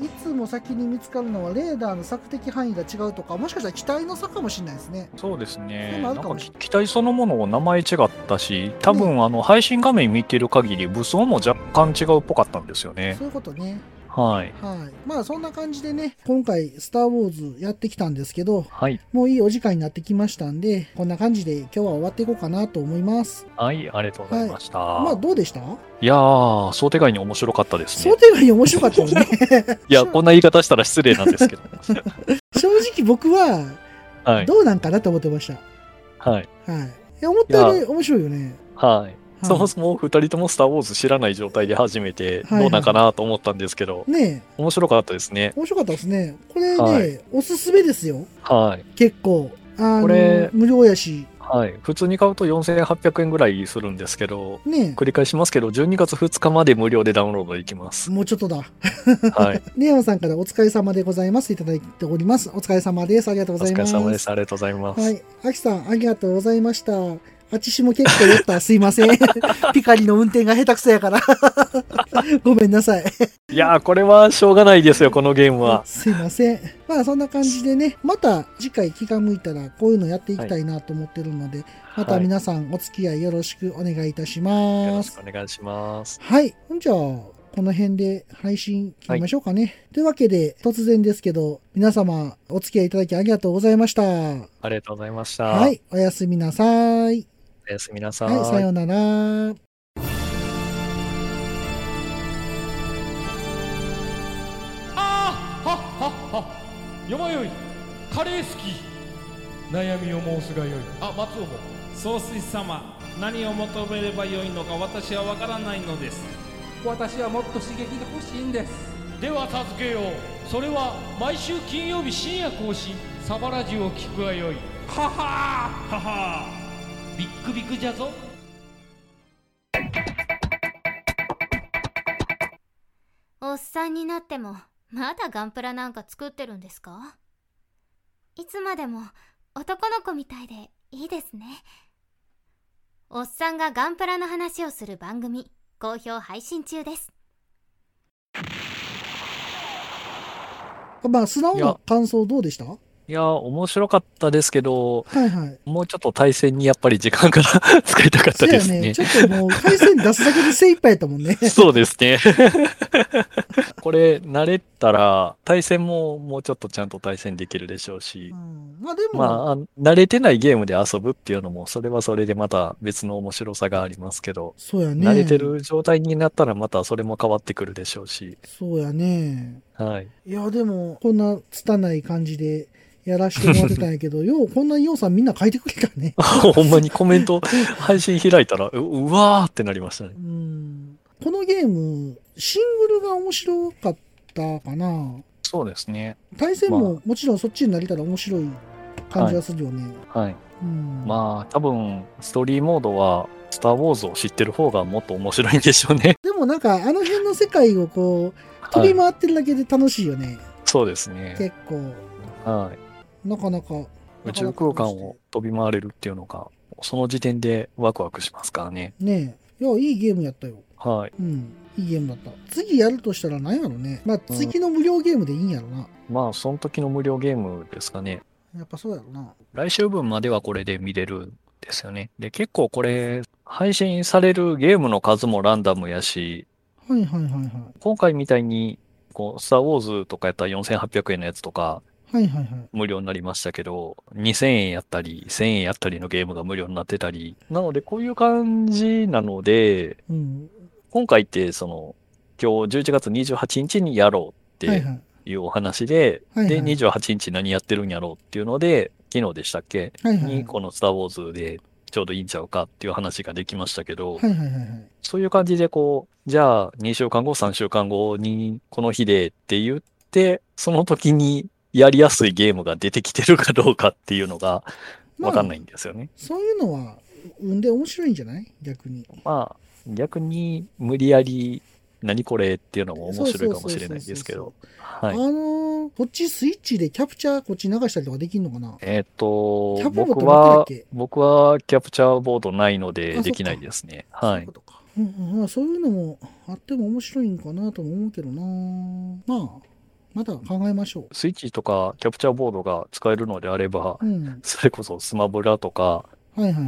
いつも先に見つかるのはレーダーの索敵範囲が違うとか、もしかしたら機体の差かもしれないですね。そうですそね。なんか機体そのもの名前違ったし、多分あの配信画面見てる限り武装も若干違うっぽかったんですよねそう。いうことね。はい。はい。まあそんな感じでね、今回スター・ウォーズやってきたんですけど、はい。もういいお時間になってきましたんで、こんな感じで今日は終わっていこうかなと思います。はい、ありがとうございました。まあどうでした？いやー、想定外に面白かったですね想。定外に面白かったよね。いや、こんな言い方したら失礼なんですけど。正直僕ははい。どうなんかなと思ってました。はい。はい。いや、思ったよいり面白いよね。はい。そもそも二人ともスター・ウォーズ知らない状態で初めてはいどうなんかなと思ったんですけど、ね面白かったですねえ、。面白かったですね。これね、はいおすすめですよ。はい。結構。あのこれ無料やし。はい。普通に買うと4800円ぐらいするんですけど、ね繰り返しますけど、12月2日まで無料でダウンロードできます。もうちょっとだ。はい。ネオンさんからお疲れ様でございます。いただいております。お疲れ様です。ありがとうお疲れございます。様です。ありがとうございます。はい。アキさん、ありがとうございました。あちしも結構酔った。すいません。ピカリの運転が下手くそやから。ごめんなさい。いやー、これはしょうがないですよ、このゲームは。すいません。まあそんな感じでね、また次回気が向いたらこういうのやっていきたいなと思ってるので、また皆さんお付き合いよろしくお願いいたしよろします。くお願いします。はい。じゃあ、ここの辺で配信切りましょうかね。というわけで、突然ですけど、皆様お付き合いいただきありがとうございました。はありがとうございました。い、おやすみなさい。おやすみなさい。はい、さようなら。あーはっはっは。よまよい。カレー好き。悩みを申すがよい。あ松尾も。総帥様何を求めればよいのか私は分からないのです。私はもっと刺激が欲しいんです。では助けよう。それは毎週金曜日深夜更新。サバラジュを聞くがよい。ははー。ははービックビックじゃぞ。おっさんになってもまだガンプラなんか作ってるんですか？いつまでも男の子みたいでいいですね。おっさんがガンプラの話をする番組好評配信中です。まあ、素直な感想どうでした？いや、面白かったですけど、はいはい。もうちょっと対戦にやっぱり時間から 使いたかったですね。ね。ちょっともう、回線出すだけで精一杯やったもんね。そうですね。これ、慣れたら、対戦ももうちょっとちゃんと対戦できるでしょうし、まあでも、まああ、慣れてないゲームで遊ぶっていうのも、それはそれでまた別の面白さがありますけど、そうやね。慣れてる状態になったらまたそれも変わってくるでしょうし、そうやね。はい。いや、でも、こんな拙い感じでやらしてもらってたんやけど、よう、こんなようさんみんな書いてくれたね。ほんまにコメント、配信開いたら、ううわーってなりましたね。このゲーム、シングルが面白かったかな。そうですね。対戦ももちろんそっちになれたら面白い感じがするよね。はい。うんまあ、多分、ストーリーモードは、スター・ウォーズを知ってる方がもっと面白いんでしょうね。でもなんか、あの辺の世界をこう、飛び回ってるだけで楽しいよね。そうですね。結構、はい。なかなか。宇宙空間を飛び回れるっていうのが、その時点でワクワクしますからね。ねえ。いや、いいゲームやったよ。はい。うん。いいゲームだった。次やるとしたら何やろね。まあ、次の無料ゲームでいいんやろな。まあ、その時の無料ゲームですかね。やっぱそうやろな。来週分まではこれで見れるんですよね。で、結構これ、配信されるゲームの数もランダムやし、はいはいはいはい。今回みたいに、こう、スター・ウォーズとかやったら4800円のやつとか、はいはいはい。無料になりましたけど、2000円やったり、1000円やったりのゲームが無料になってたり、なのでこういう感じなので、うん。今回ってその、今日11月28日にやろうってはいうお話で、はいはいで、28日何やってるんやろうっていうので、昨日でしたっけ？はいはいにこのスター・ウォーズでちょうどいいんちゃうかっていう話ができましたけど、はいはいはいはい。そういう感じでこう、じゃあ2週間後、3週間後にこの日でって言って、その時にやりやすいゲームが出てきてるかどうかっていうのがわかんないんですよね。そういうのは、うんで面白いんじゃない？逆に。まあ、逆に無理やり何これっていうのも面白いかもしれないですけど。はい。あのーこっちスイッチでキャプチャーこっち流したりとかできんのかな？えっ、と僕はけ、僕はキャプチャーボードないのあでできないですね。はい。うんうんまあ、そういうのもあっても面白いんかなとも思うけどなまあ、まだ考えましょスイッチとかキャプチャーボードが使えるのであれば、う。うん。それこそスマブラとか、はいはいはい。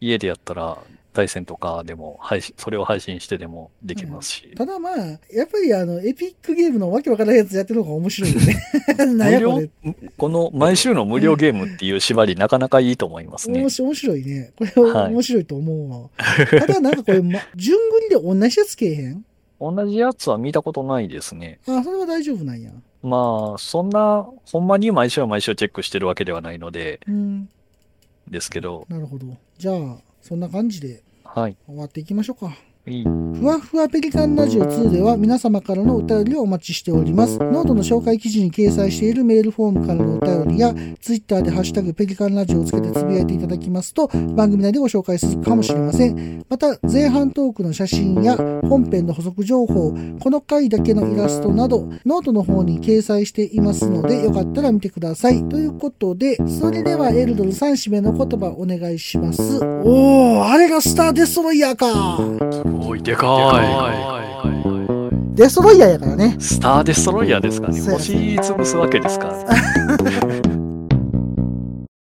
家でやったら対戦とかでも配信、それを配信してでもできますし。ただまあ、やっぱりあの、エピックゲームのわけわからないやつやってるのが面白いよね。無料？れ。、この毎週の無料ゲームっていう縛りなかなかいいと思いますね面。白いね。これはい面白いと思うわ。ただなんかこれ、ま、順繰りで同じやつけえへん？同じやつは見たことないですね。あ、それは大丈夫なんや。まあ、そんな、ほんまに毎週毎週チェックしてるわけではないので、うん。ですけど、なるほど。じゃあ、そんな感じではい。終わっていきましょうか。ふわふわペリカンラジオ2では皆様からのお便りをお待ちしております。ノートの紹介記事に掲載しているメールフォームからのお便りや、ツイッターでハッシュタグペリカンラジオをつけてつぶやいていただきますと、番組内でご紹介するかもしれません。また、前半トークの写真や本編の補足情報、この回だけのイラストなど、ノートの方に掲載していますので、よかったら見てください。ということで、それではエルドル3締めの言葉お願いします。おー、あれがスターデストロイヤーかおい、でかデストロイヤーやからね。い。スターデストロイヤーですかね。星潰すわけですか。